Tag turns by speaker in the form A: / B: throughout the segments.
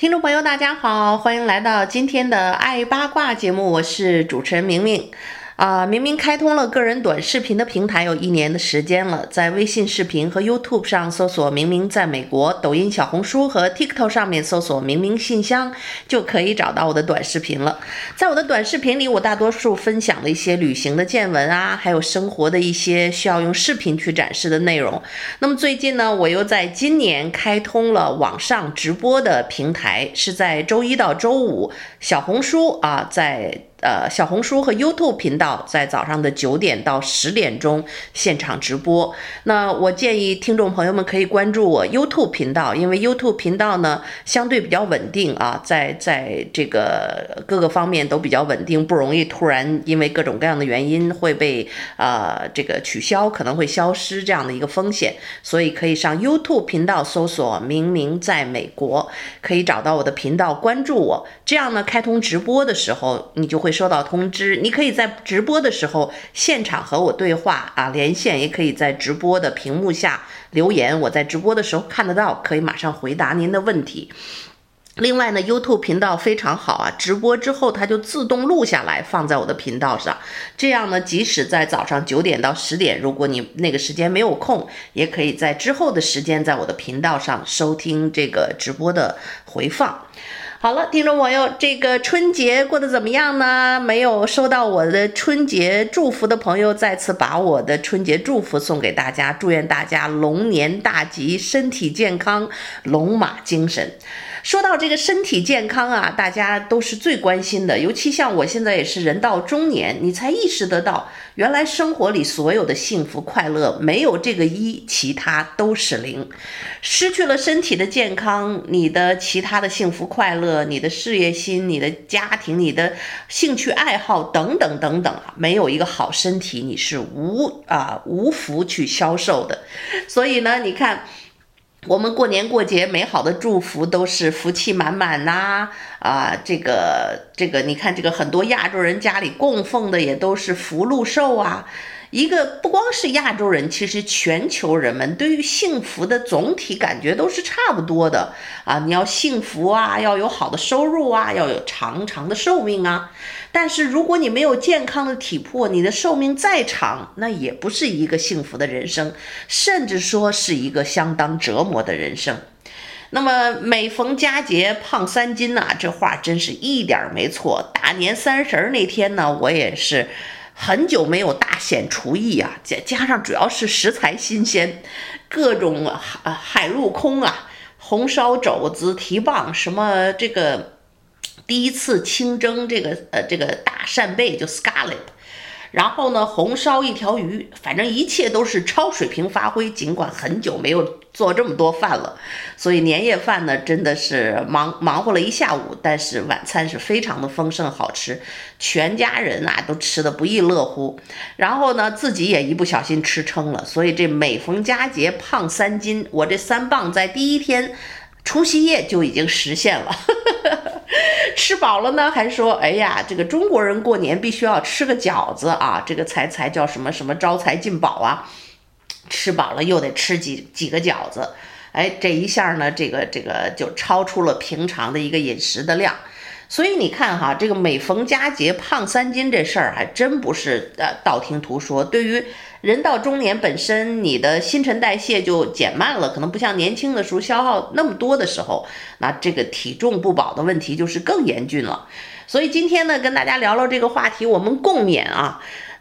A: 听众朋友，大家好，欢迎来到今天的爱八卦节目，我是主持人明明。啊，明明开通了个人短视频的平台有一年的时间了，在微信视频和 YouTube 上搜索“明明在美国”，抖音、小红书和 TikTok 上面搜索“明明信箱”，就可以找到我的短视频了。在我的短视频里，我大多数分享了一些旅行的见闻啊，还有生活的一些需要用视频去展示的内容。那么最近呢，我又在今年开通了网上直播的平台，是在周一到周五，小红书啊，在。呃，小红书和 YouTube 频道在早上的九点到十点钟现场直播。那我建议听众朋友们可以关注我 YouTube 频道，因为 YouTube 频道呢相对比较稳定啊，在在这个各个方面都比较稳定，不容易突然因为各种各样的原因会被呃这个取消，可能会消失这样的一个风险。所以可以上 YouTube 频道搜索“明明在美国”，可以找到我的频道，关注我。这样呢，开通直播的时候你就会。收到通知，你可以在直播的时候现场和我对话啊，连线，也可以在直播的屏幕下留言，我在直播的时候看得到，可以马上回答您的问题。另外呢，YouTube 频道非常好啊，直播之后它就自动录下来放在我的频道上，这样呢，即使在早上九点到十点，如果你那个时间没有空，也可以在之后的时间在我的频道上收听这个直播的回放。好了，听众朋友，这个春节过得怎么样呢？没有收到我的春节祝福的朋友，再次把我的春节祝福送给大家，祝愿大家龙年大吉，身体健康，龙马精神。说到这个身体健康啊，大家都是最关心的。尤其像我现在也是人到中年，你才意识得到，原来生活里所有的幸福快乐，没有这个一，其他都是零。失去了身体的健康，你的其他的幸福快乐，你的事业心，你的家庭，你的兴趣爱好等等等等啊，没有一个好身体，你是无啊无福去消受的。所以呢，你看。我们过年过节，美好的祝福都是福气满满呐！啊，这个这个，你看这个很多亚洲人家里供奉的也都是福禄寿啊。一个不光是亚洲人，其实全球人们对于幸福的总体感觉都是差不多的啊！你要幸福啊，要有好的收入啊，要有长长的寿命啊。但是如果你没有健康的体魄，你的寿命再长，那也不是一个幸福的人生，甚至说是一个相当折磨的人生。那么每逢佳节胖三斤呐，这话真是一点没错。大年三十儿那天呢，我也是。很久没有大显厨艺啊，加加上主要是食材新鲜，各种海海陆空啊，红烧肘子、蹄膀，什么这个第一次清蒸这个呃这个大扇贝就 scallop。然后呢，红烧一条鱼，反正一切都是超水平发挥。尽管很久没有做这么多饭了，所以年夜饭呢真的是忙忙活了一下午，但是晚餐是非常的丰盛好吃，全家人啊都吃得不亦乐乎。然后呢，自己也一不小心吃撑了，所以这每逢佳节胖三斤，我这三磅在第一天除夕夜就已经实现了。吃饱了呢，还说，哎呀，这个中国人过年必须要吃个饺子啊，这个才才叫什么什么招财进宝啊。吃饱了又得吃几几个饺子，哎，这一下呢，这个这个就超出了平常的一个饮食的量。所以你看哈，这个每逢佳节胖三斤这事儿还真不是呃道听途说。对于人到中年本身，你的新陈代谢就减慢了，可能不像年轻的时候消耗那么多的时候，那这个体重不保的问题就是更严峻了。所以今天呢，跟大家聊聊这个话题，我们共勉啊。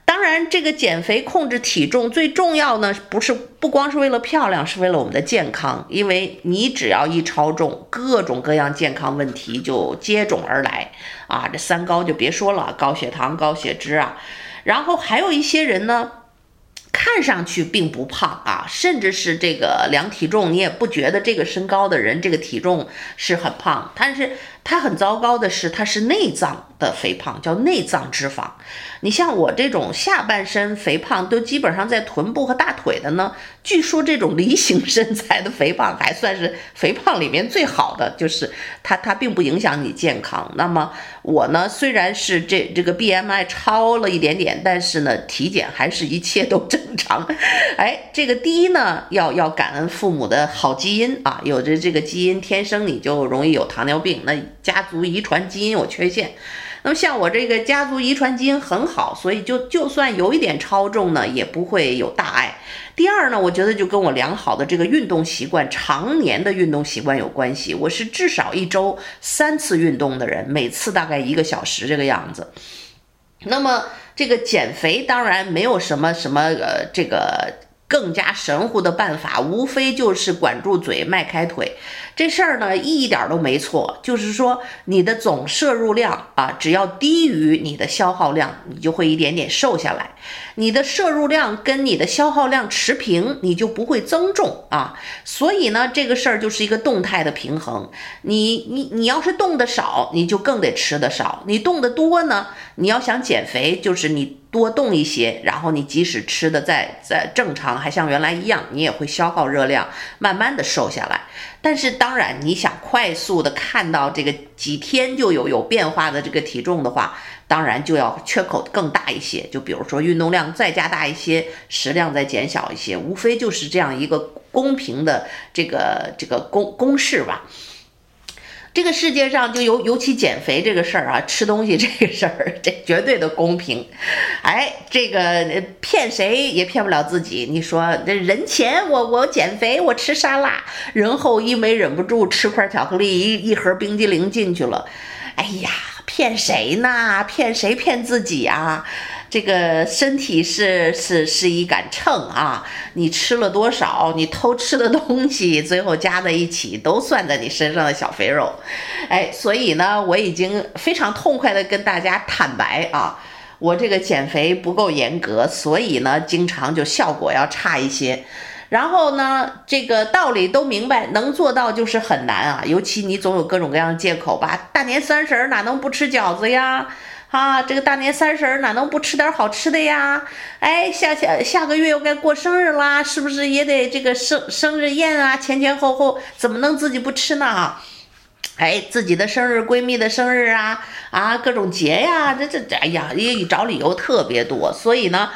A: 当然，这个减肥控制体重最重要呢，不是不光是为了漂亮，是为了我们的健康。因为你只要一超重，各种各样健康问题就接踵而来啊！这三高就别说了，高血糖、高血脂啊。然后还有一些人呢，看上去并不胖啊，甚至是这个量体重，你也不觉得这个身高的人这个体重是很胖，但是它很糟糕的是，它是内脏的肥胖，叫内脏脂肪。你像我这种下半身肥胖都基本上在臀部和大腿的呢，据说这种梨形身材的肥胖还算是肥胖里面最好的，就是它它并不影响你健康。那么我呢，虽然是这这个 BMI 超了一点点，但是呢，体检还是一切都正常。哎，这个第一呢，要要感恩父母的好基因啊，有着这个基因，天生你就容易有糖尿病，那家族遗传基因有缺陷。那么像我这个家族遗传基因很好，所以就就算有一点超重呢，也不会有大碍。第二呢，我觉得就跟我良好的这个运动习惯，常年的运动习惯有关系。我是至少一周三次运动的人，每次大概一个小时这个样子。那么这个减肥当然没有什么什么呃这个。更加神乎的办法，无非就是管住嘴，迈开腿。这事儿呢，一点都没错。就是说，你的总摄入量啊，只要低于你的消耗量，你就会一点点瘦下来。你的摄入量跟你的消耗量持平，你就不会增重啊。所以呢，这个事儿就是一个动态的平衡。你你你要是动得少，你就更得吃得少。你动得多呢，你要想减肥，就是你。多动一些，然后你即使吃的再再正常，还像原来一样，你也会消耗热量，慢慢的瘦下来。但是当然，你想快速的看到这个几天就有有变化的这个体重的话，当然就要缺口更大一些。就比如说运动量再加大一些，食量再减小一些，无非就是这样一个公平的这个这个公公式吧。这个世界上就尤尤其减肥这个事儿啊，吃东西这个事儿，这绝对的公平。哎，这个骗谁也骗不了自己。你说这人前我我减肥，我吃沙拉，人后一没忍不住吃块巧克力，一一盒冰激凌进去了。哎呀，骗谁呢？骗谁骗自己啊？这个身体是是是一杆秤啊，你吃了多少，你偷吃的东西，最后加在一起都算在你身上的小肥肉，哎，所以呢，我已经非常痛快的跟大家坦白啊，我这个减肥不够严格，所以呢，经常就效果要差一些。然后呢，这个道理都明白，能做到就是很难啊，尤其你总有各种各样的借口吧，大年三十哪能不吃饺子呀？啊，这个大年三十哪能不吃点好吃的呀？哎，下下下个月又该过生日啦，是不是也得这个生生日宴啊？前前后后怎么能自己不吃呢？哎，自己的生日、闺蜜的生日啊，啊，各种节呀，这这这，哎呀，也找理由特别多，所以呢。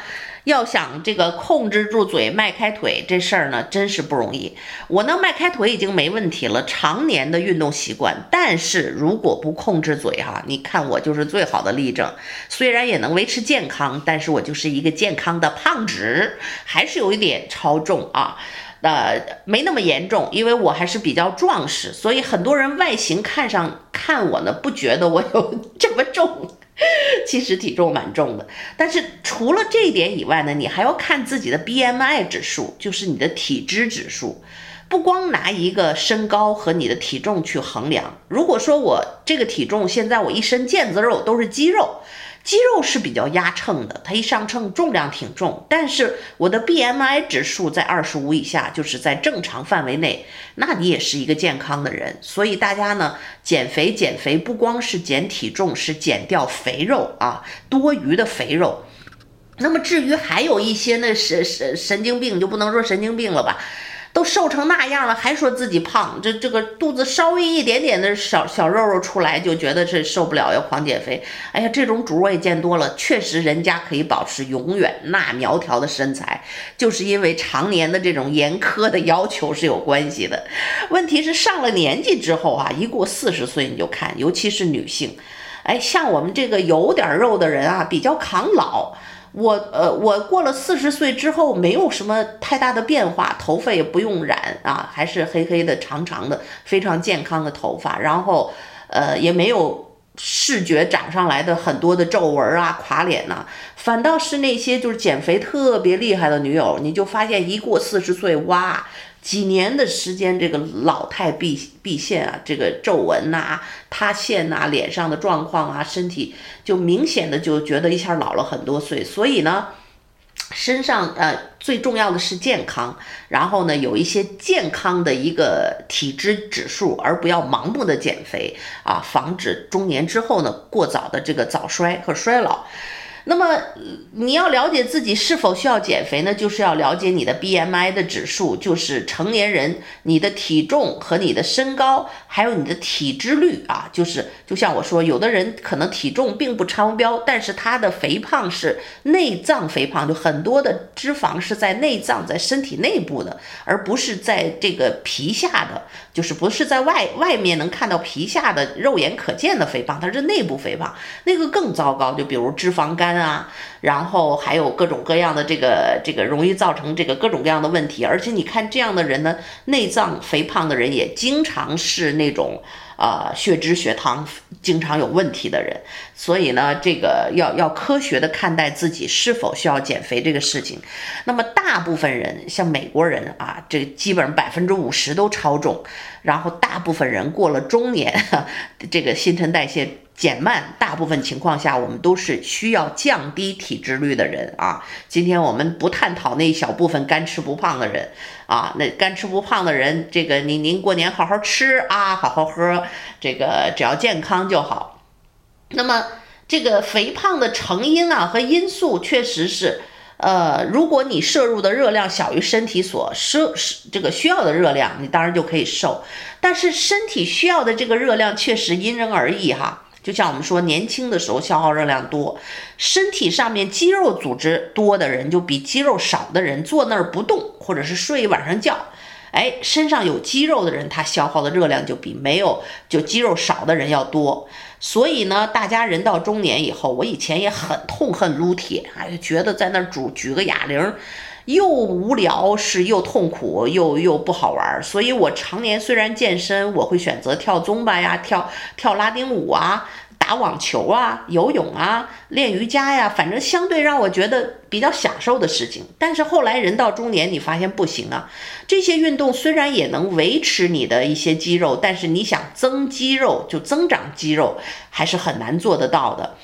A: 要想这个控制住嘴，迈开腿，这事儿呢，真是不容易。我能迈开腿已经没问题了，常年的运动习惯。但是如果不控制嘴哈，你看我就是最好的例证。虽然也能维持健康，但是我就是一个健康的胖子，还是有一点超重啊。呃，没那么严重，因为我还是比较壮实，所以很多人外形看上看我呢，不觉得我有这么重。其实体重蛮重的，但是除了这一点以外呢，你还要看自己的 BMI 指数，就是你的体脂指数。不光拿一个身高和你的体重去衡量。如果说我这个体重现在我一身腱子肉都是肌肉。肌肉是比较压秤的，它一上秤重量挺重，但是我的 BMI 指数在二十五以下，就是在正常范围内，那你也是一个健康的人。所以大家呢，减肥减肥不光是减体重，是减掉肥肉啊，多余的肥肉。那么至于还有一些那神神神经病，就不能说神经病了吧？都瘦成那样了，还说自己胖，这这个肚子稍微一点点的小小肉肉出来，就觉得是受不了，要狂减肥。哎呀，这种主我也见多了，确实人家可以保持永远那苗条的身材，就是因为常年的这种严苛的要求是有关系的。问题是上了年纪之后啊，一过四十岁你就看，尤其是女性，哎，像我们这个有点肉的人啊，比较抗老。我呃，我过了四十岁之后，没有什么太大的变化，头发也不用染啊，还是黑黑的、长长的，非常健康的头发。然后，呃，也没有视觉长上来的很多的皱纹啊、垮脸呐、啊，反倒是那些就是减肥特别厉害的女友，你就发现一过四十岁，哇！几年的时间，这个老态毕毕现啊，这个皱纹呐、塌陷呐，脸上的状况啊，身体就明显的就觉得一下老了很多岁。所以呢，身上呃最重要的是健康，然后呢有一些健康的一个体脂指数，而不要盲目的减肥啊，防止中年之后呢过早的这个早衰和衰老。那么你要了解自己是否需要减肥呢？就是要了解你的 BMI 的指数，就是成年人你的体重和你的身高，还有你的体脂率啊，就是就像我说，有的人可能体重并不超标，但是他的肥胖是内脏肥胖，就很多的脂肪是在内脏，在身体内部的，而不是在这个皮下的，就是不是在外外面能看到皮下的肉眼可见的肥胖，它是内部肥胖，那个更糟糕。就比如脂肪肝。啊，然后还有各种各样的这个这个容易造成这个各种各样的问题，而且你看这样的人呢，内脏肥胖的人也经常是那种呃血脂血糖经常有问题的人，所以呢，这个要要科学的看待自己是否需要减肥这个事情。那么大部分人像美国人啊，这基本上百分之五十都超重，然后大部分人过了中年，这个新陈代谢。减慢，大部分情况下，我们都是需要降低体脂率的人啊。今天我们不探讨那一小部分干吃不胖的人啊，那干吃不胖的人，这个您您过年好好吃啊，好好喝，这个只要健康就好。那么这个肥胖的成因啊和因素确实是，呃，如果你摄入的热量小于身体所摄这个需要的热量，你当然就可以瘦。但是身体需要的这个热量确实因人而异哈。就像我们说，年轻的时候消耗热量多，身体上面肌肉组织多的人，就比肌肉少的人坐那儿不动，或者是睡一晚上觉，哎，身上有肌肉的人，他消耗的热量就比没有就肌肉少的人要多。所以呢，大家人到中年以后，我以前也很痛恨撸铁，哎，觉得在那儿举举个哑铃。又无聊，是又痛苦，又又不好玩，所以我常年虽然健身，我会选择跳宗巴呀，跳跳拉丁舞啊，打网球啊，游泳啊，练瑜伽呀，反正相对让我觉得比较享受的事情。但是后来人到中年，你发现不行啊，这些运动虽然也能维持你的一些肌肉，但是你想增肌肉，就增长肌肉，还是很难做得到的。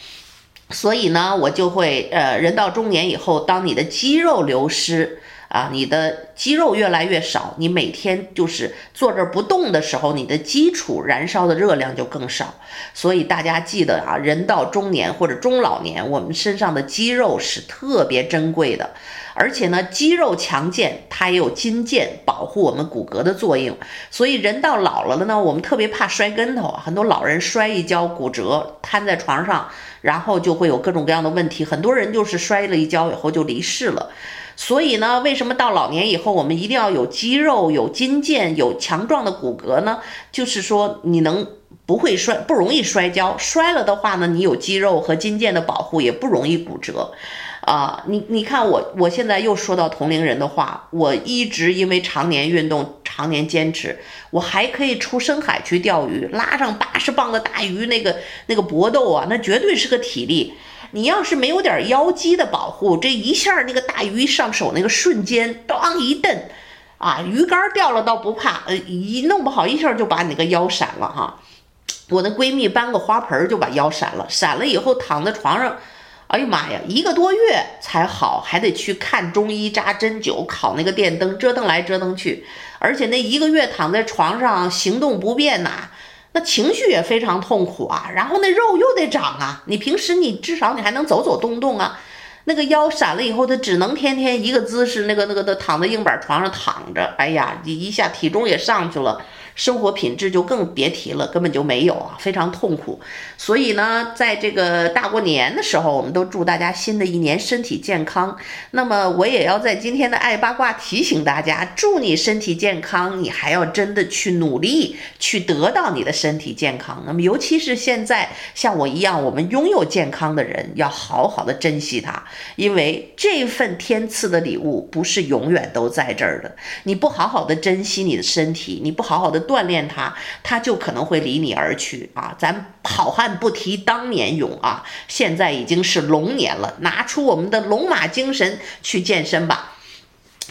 A: 所以呢，我就会，呃，人到中年以后，当你的肌肉流失啊，你的肌肉越来越少，你每天就是坐这不动的时候，你的基础燃烧的热量就更少。所以大家记得啊，人到中年或者中老年，我们身上的肌肉是特别珍贵的，而且呢，肌肉强健，它也有筋腱保护我们骨骼的作用。所以人到老了了呢，我们特别怕摔跟头，很多老人摔一跤骨折，瘫在床上。然后就会有各种各样的问题，很多人就是摔了一跤以后就离世了。所以呢，为什么到老年以后我们一定要有肌肉、有筋腱、有强壮的骨骼呢？就是说你能不会摔，不容易摔跤，摔了的话呢，你有肌肉和筋腱的保护，也不容易骨折。啊，你你看我，我现在又说到同龄人的话，我一直因为常年运动，常年坚持，我还可以出深海去钓鱼，拉上八十磅的大鱼，那个那个搏斗啊，那绝对是个体力。你要是没有点腰肌的保护，这一下那个大鱼上手那个瞬间，当一蹬，啊，鱼竿掉了倒不怕，呃，一弄不好一下就把你那个腰闪了哈。我那闺蜜搬个花盆就把腰闪了，闪了以后躺在床上。哎呀妈呀，一个多月才好，还得去看中医扎针灸、烤那个电灯，折腾来折腾去，而且那一个月躺在床上行动不便呐、那情绪也非常痛苦啊。然后那肉又得长啊，你平时你至少你还能走走动动啊，那个腰闪了以后，他只能天天一个姿势，那个那个的躺在硬板床上躺着，哎呀，一一下体重也上去了。生活品质就更别提了，根本就没有啊，非常痛苦。所以呢，在这个大过年的时候，我们都祝大家新的一年身体健康。那么我也要在今天的爱八卦提醒大家，祝你身体健康，你还要真的去努力去得到你的身体健康。那么尤其是现在像我一样，我们拥有健康的人，要好好的珍惜它，因为这份天赐的礼物不是永远都在这儿的。你不好好的珍惜你的身体，你不好好的。锻炼它，它就可能会离你而去啊！咱好汉不提当年勇啊，现在已经是龙年了，拿出我们的龙马精神去健身吧。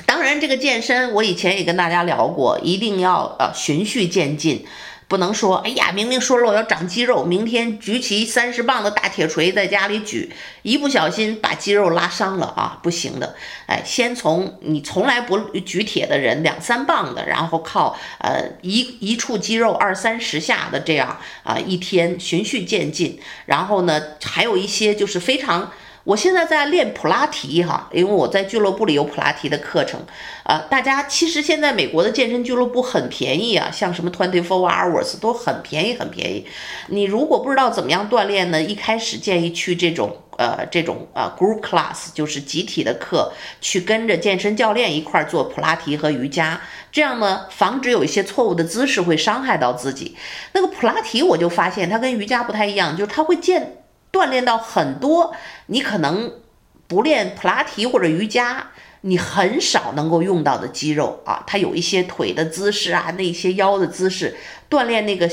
A: 当然，这个健身我以前也跟大家聊过，一定要呃循序渐进。不能说，哎呀，明明说了我要长肌肉，明天举起三十磅的大铁锤在家里举，一不小心把肌肉拉伤了啊，不行的。哎，先从你从来不举铁的人，两三磅的，然后靠呃一一处肌肉二三十下的这样啊，一天循序渐进。然后呢，还有一些就是非常。我现在在练普拉提哈，因为我在俱乐部里有普拉提的课程，呃，大家其实现在美国的健身俱乐部很便宜啊，像什么 Twenty Four Hours 都很便宜，很便宜。你如果不知道怎么样锻炼呢，一开始建议去这种呃这种呃 group class，就是集体的课，去跟着健身教练一块儿做普拉提和瑜伽，这样呢，防止有一些错误的姿势会伤害到自己。那个普拉提我就发现它跟瑜伽不太一样，就是它会建。锻炼到很多，你可能不练普拉提或者瑜伽，你很少能够用到的肌肉啊，它有一些腿的姿势啊，那些腰的姿势，锻炼那个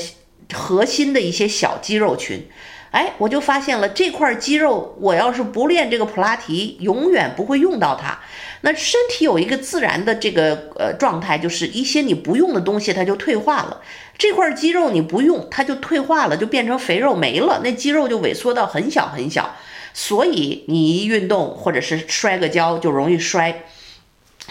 A: 核心的一些小肌肉群。哎，我就发现了这块肌肉，我要是不练这个普拉提，永远不会用到它。那身体有一个自然的这个呃状态，就是一些你不用的东西，它就退化了。这块肌肉你不用，它就退化了，就变成肥肉没了，那肌肉就萎缩到很小很小。所以你一运动或者是摔个跤就容易摔。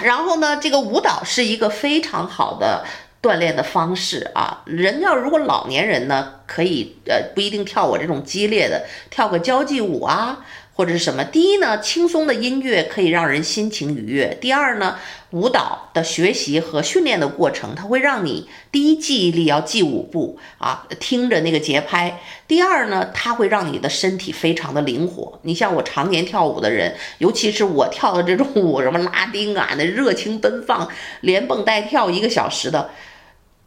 A: 然后呢，这个舞蹈是一个非常好的锻炼的方式啊。人要如果老年人呢，可以呃不一定跳我这种激烈的，跳个交际舞啊。或者是什么？第一呢，轻松的音乐可以让人心情愉悦。第二呢，舞蹈的学习和训练的过程，它会让你第一记忆力要记舞步啊，听着那个节拍。第二呢，它会让你的身体非常的灵活。你像我常年跳舞的人，尤其是我跳的这种舞，什么拉丁啊，那热情奔放，连蹦带跳一个小时的。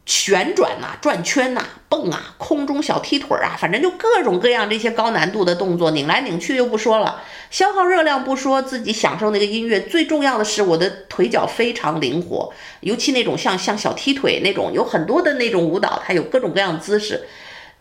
A: 旋转呐、转圈呐、蹦啊，空中小踢腿儿啊，反正就各种各样这些高难度的动作，拧来拧去就不说了，消耗热量不说，自己享受那个音乐，最重要的是我的腿脚非常灵活，尤其那种像像小踢腿那种，有很多的那种舞蹈，它有各种各样的姿势。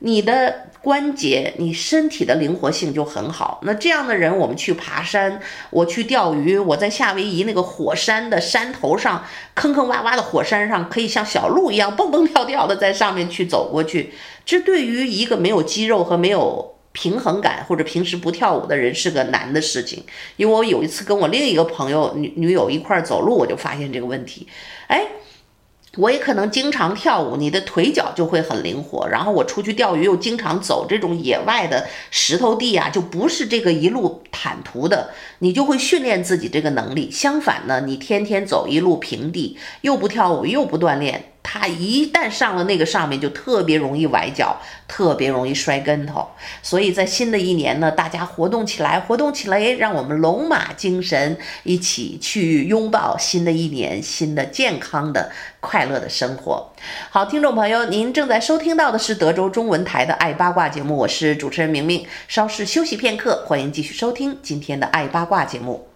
A: 你的关节，你身体的灵活性就很好。那这样的人，我们去爬山，我去钓鱼，我在夏威夷那个火山的山头上，坑坑洼洼的火山上，可以像小鹿一样蹦蹦跳跳的在上面去走过去。这对于一个没有肌肉和没有平衡感，或者平时不跳舞的人是个难的事情。因为我有一次跟我另一个朋友女女友一块儿走路，我就发现这个问题。哎。我也可能经常跳舞，你的腿脚就会很灵活。然后我出去钓鱼又经常走这种野外的石头地啊，就不是这个一路坦途的，你就会训练自己这个能力。相反呢，你天天走一路平地，又不跳舞又不锻炼。他一旦上了那个上面，就特别容易崴脚，特别容易摔跟头。所以在新的一年呢，大家活动起来，活动起来，让我们龙马精神，一起去拥抱新的一年，新的健康的、快乐的生活。好，听众朋友，您正在收听到的是德州中文台的爱八卦节目，我是主持人明明。稍事休息片刻，欢迎继续收听今天的爱八卦节目。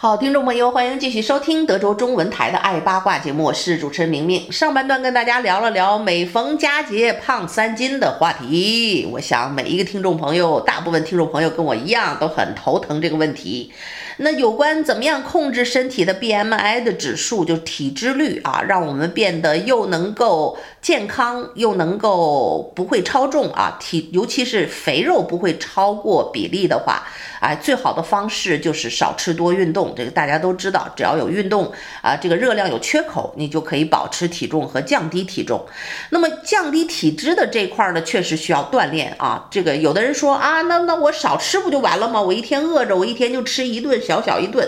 A: 好，听众朋友，欢迎继续收听德州中文台的《爱八卦》节目，我是主持人明明。上半段跟大家聊了聊每逢佳节胖三斤的话题，我想每一个听众朋友，大部分听众朋友跟我一样都很头疼这个问题。那有关怎么样控制身体的 BMI 的指数，就是体脂率啊，让我们变得又能够健康，又能够不会超重啊，体尤其是肥肉不会超过比例的话，哎，最好的方式就是少吃多运动。这个大家都知道，只要有运动啊，这个热量有缺口，你就可以保持体重和降低体重。那么降低体脂的这块呢，确实需要锻炼啊。这个有的人说啊，那那我少吃不就完了吗？我一天饿着，我一天就吃一顿。小小一顿，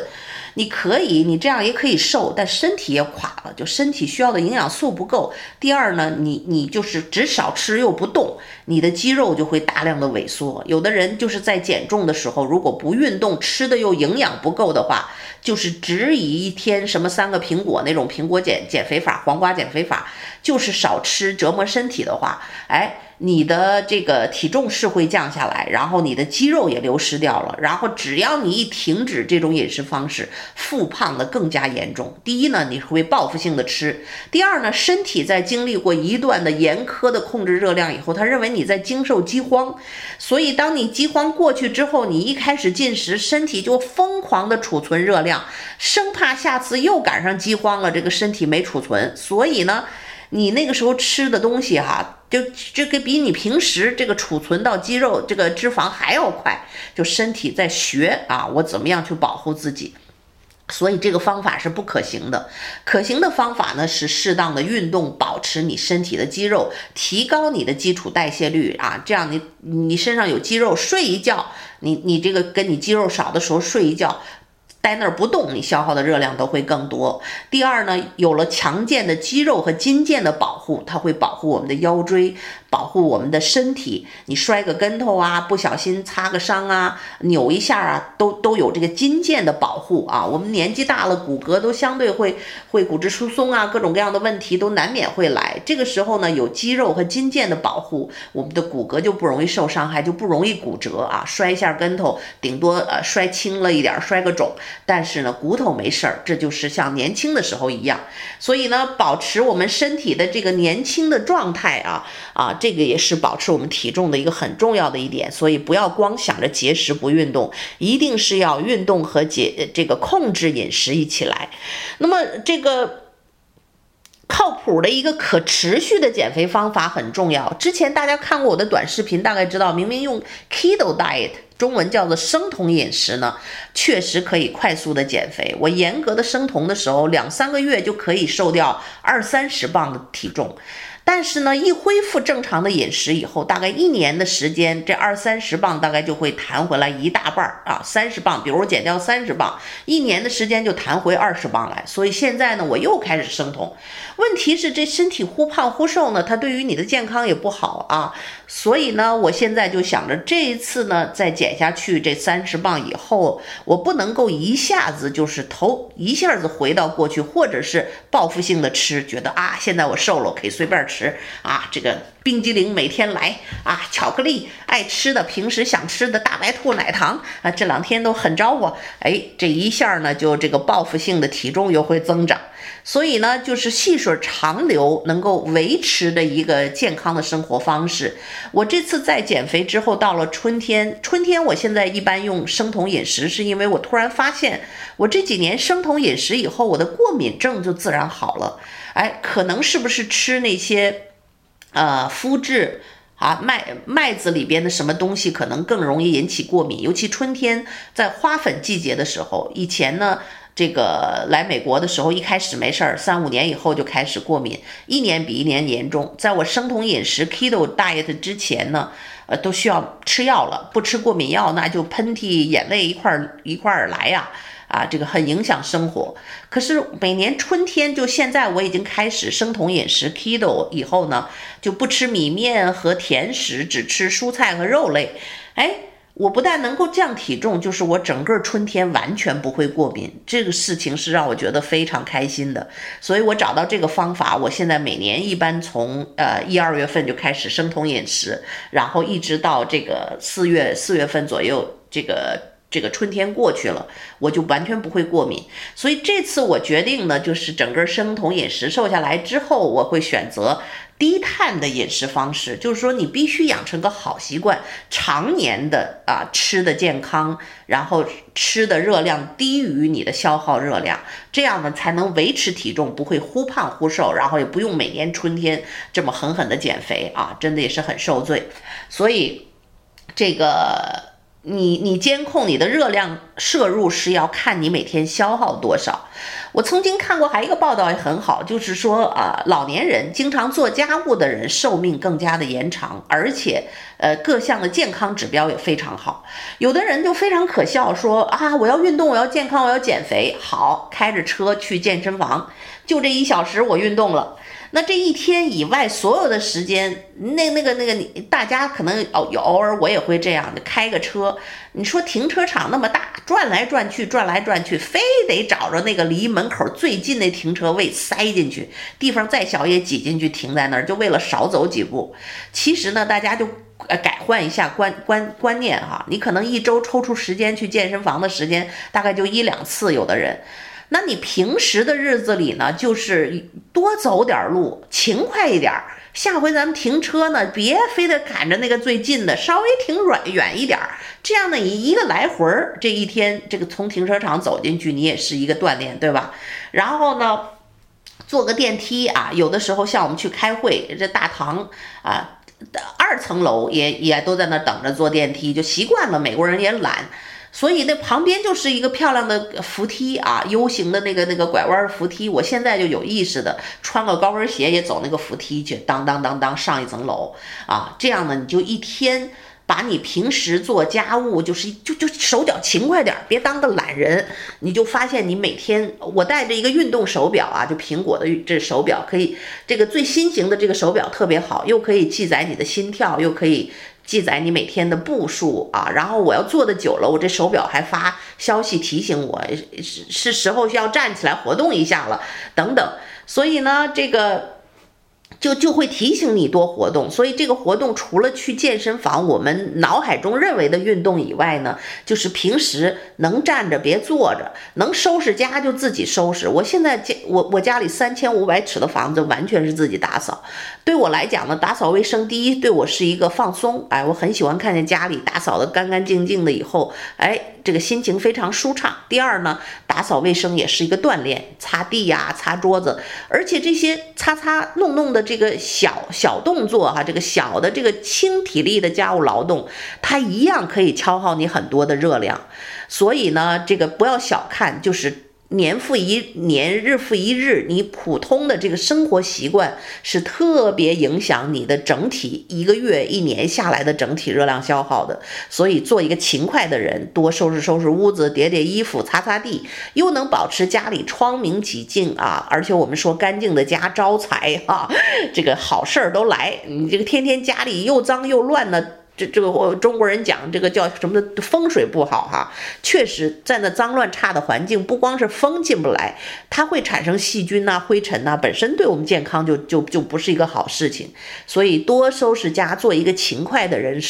A: 你可以，你这样也可以瘦，但身体也垮了，就身体需要的营养素不够。第二呢，你你就是只少吃又不动，你的肌肉就会大量的萎缩。有的人就是在减重的时候，如果不运动，吃的又营养不够的话，就是只以一天什么三个苹果那种苹果减减肥法、黄瓜减肥法，就是少吃折磨身体的话，哎。你的这个体重是会降下来，然后你的肌肉也流失掉了，然后只要你一停止这种饮食方式，复胖的更加严重。第一呢，你会报复性的吃；第二呢，身体在经历过一段的严苛的控制热量以后，他认为你在经受饥荒，所以当你饥荒过去之后，你一开始进食，身体就疯狂的储存热量，生怕下次又赶上饥荒了，这个身体没储存，所以呢。你那个时候吃的东西哈，就这个比你平时这个储存到肌肉这个脂肪还要快，就身体在学啊，我怎么样去保护自己。所以这个方法是不可行的，可行的方法呢是适当的运动，保持你身体的肌肉，提高你的基础代谢率啊，这样你你身上有肌肉，睡一觉，你你这个跟你肌肉少的时候睡一觉。待那儿不动，你消耗的热量都会更多。第二呢，有了强健的肌肉和筋腱的保护，它会保护我们的腰椎，保护我们的身体。你摔个跟头啊，不小心擦个伤啊，扭一下啊，都都有这个筋腱的保护啊。我们年纪大了，骨骼都相对会会骨质疏松啊，各种各样的问题都难免会来。这个时候呢，有肌肉和筋腱的保护，我们的骨骼就不容易受伤害，就不容易骨折啊。摔一下跟头，顶多呃摔轻了一点，摔个肿。但是呢，骨头没事儿，这就是像年轻的时候一样。所以呢，保持我们身体的这个年轻的状态啊啊，这个也是保持我们体重的一个很重要的一点。所以不要光想着节食不运动，一定是要运动和节这个控制饮食一起来。那么这个靠谱的一个可持续的减肥方法很重要。之前大家看过我的短视频，大概知道明明用 Keto Diet。中文叫做生酮饮食呢，确实可以快速的减肥。我严格的生酮的时候，两三个月就可以瘦掉二三十磅的体重。但是呢，一恢复正常的饮食以后，大概一年的时间，这二三十磅大概就会弹回来一大半儿啊，三十磅，比如我减掉三十磅，一年的时间就弹回二十磅来。所以现在呢，我又开始生酮。问题是这身体忽胖忽瘦呢，它对于你的健康也不好啊。所以呢，我现在就想着这一次呢，再减下去这三十磅以后，我不能够一下子就是头一下子回到过去，或者是报复性的吃，觉得啊，现在我瘦了，我可以随便。吃啊，这个冰激凌每天来啊，巧克力爱吃的，平时想吃的大白兔奶糖啊，这两天都很招呼。哎，这一下呢，就这个报复性的体重又会增长。所以呢，就是细水长流，能够维持的一个健康的生活方式。我这次在减肥之后，到了春天，春天我现在一般用生酮饮食，是因为我突然发现，我这几年生酮饮食以后，我的过敏症就自然好了。哎，可能是不是吃那些，呃，麸质啊，麦麦子里边的什么东西可能更容易引起过敏？尤其春天在花粉季节的时候，以前呢，这个来美国的时候，一开始没事儿，三五年以后就开始过敏，一年比一年严重。在我生酮饮食 Keto Diet 之前呢，呃，都需要吃药了，不吃过敏药，那就喷嚏、眼泪一块儿一块儿来呀。啊，啊这个很影响生活。可是每年春天，就现在我已经开始生酮饮食 Keto 以后呢，就不吃米面和甜食，只吃蔬菜和肉类。哎，我不但能够降体重，就是我整个春天完全不会过敏。这个事情是让我觉得非常开心的。所以我找到这个方法，我现在每年一般从呃一二月份就开始生酮饮食，然后一直到这个四月四月份左右这个。这个春天过去了，我就完全不会过敏。所以这次我决定呢，就是整个生酮饮食瘦下来之后，我会选择低碳的饮食方式。就是说，你必须养成个好习惯，常年的啊吃的健康，然后吃的热量低于你的消耗热量，这样呢才能维持体重，不会忽胖忽瘦，然后也不用每年春天这么狠狠的减肥啊，真的也是很受罪。所以这个。你你监控你的热量摄入是要看你每天消耗多少。我曾经看过还一个报道也很好，就是说啊，老年人经常做家务的人寿命更加的延长，而且呃各项的健康指标也非常好。有的人就非常可笑，说啊我要运动，我要健康，我要减肥，好，开着车去健身房，就这一小时我运动了。那这一天以外所有的时间，那那个那个你大家可能偶偶尔我也会这样的开个车，你说停车场那么大，转来转去，转来转去，非得找着那个离门口最近的停车位塞进去，地方再小也挤进去停在那儿，就为了少走几步。其实呢，大家就呃改换一下观观观念哈，你可能一周抽出时间去健身房的时间大概就一两次，有的人。那你平时的日子里呢，就是多走点路，勤快一点儿。下回咱们停车呢，别非得赶着那个最近的，稍微停远远一点儿。这样呢，你一个来回儿，这一天这个从停车场走进去，你也是一个锻炼，对吧？然后呢，坐个电梯啊，有的时候像我们去开会，这大堂啊，二层楼也也都在那等着坐电梯，就习惯了。美国人也懒，所以那旁边就是一个漂亮的扶梯啊，U 型的那个那个拐弯扶梯。我现在就有意识的穿个高跟鞋也走那个扶梯去，当当当当上一层楼啊，这样呢你就一天。把你平时做家务就是就就手脚勤快点，别当个懒人，你就发现你每天我带着一个运动手表啊，就苹果的这手表可以，这个最新型的这个手表特别好，又可以记载你的心跳，又可以记载你每天的步数啊。然后我要坐的久了，我这手表还发消息提醒我是是时候需要站起来活动一下了，等等。所以呢，这个。就就会提醒你多活动，所以这个活动除了去健身房，我们脑海中认为的运动以外呢，就是平时能站着别坐着，能收拾家就自己收拾。我现在家我我家里三千五百尺的房子完全是自己打扫，对我来讲呢，打扫卫生第一对我是一个放松，哎，我很喜欢看见家里打扫的干干净净的以后，哎。这个心情非常舒畅。第二呢，打扫卫生也是一个锻炼，擦地呀、擦桌子，而且这些擦擦弄弄的这个小小动作哈，这个小的这个轻体力的家务劳动，它一样可以消耗你很多的热量。所以呢，这个不要小看，就是。年复一年，日复一日，你普通的这个生活习惯是特别影响你的整体一个月、一年下来的整体热量消耗的。所以，做一个勤快的人，多收拾收拾屋子，叠叠衣服，擦擦地，又能保持家里窗明几净啊！而且我们说干净的家招财哈，这个好事儿都来。你这个天天家里又脏又乱的。这这个我中国人讲这个叫什么的风水不好哈，确实在那脏乱差的环境，不光是风进不来，它会产生细菌呐、灰尘呐，本身对我们健康就就就不是一个好事情。所以多收拾家，做一个勤快的人，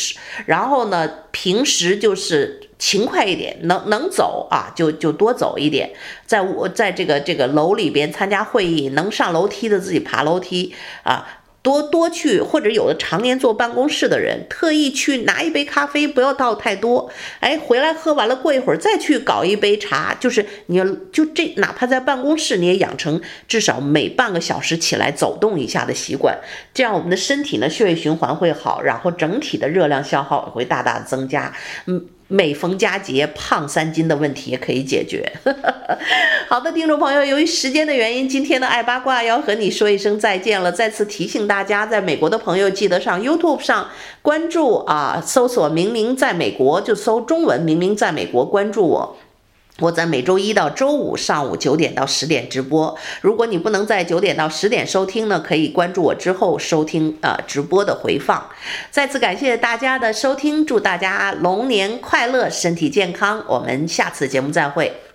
A: 然后呢，平时就是勤快一点，能能走啊就就多走一点，在我在这个这个楼里边参加会议，能上楼梯的自己爬楼梯啊。多多去，或者有的常年坐办公室的人，特意去拿一杯咖啡，不要倒太多。哎，回来喝完了，过一会儿再去搞一杯茶。就是你要就这，哪怕在办公室，你也养成至少每半个小时起来走动一下的习惯。这样我们的身体呢，血液循环会好，然后整体的热量消耗也会大大增加。嗯。每逢佳节胖三斤的问题也可以解决。好的，听众朋友，由于时间的原因，今天的爱八卦要和你说一声再见了。再次提醒大家，在美国的朋友记得上 YouTube 上关注啊，搜索“明明在美国”，就搜中文“明明在美国”，关注我。我在每周一到周五上午九点到十点直播。如果你不能在九点到十点收听呢，可以关注我之后收听呃直播的回放。再次感谢大家的收听，祝大家龙年快乐，身体健康。我们下次节目再会。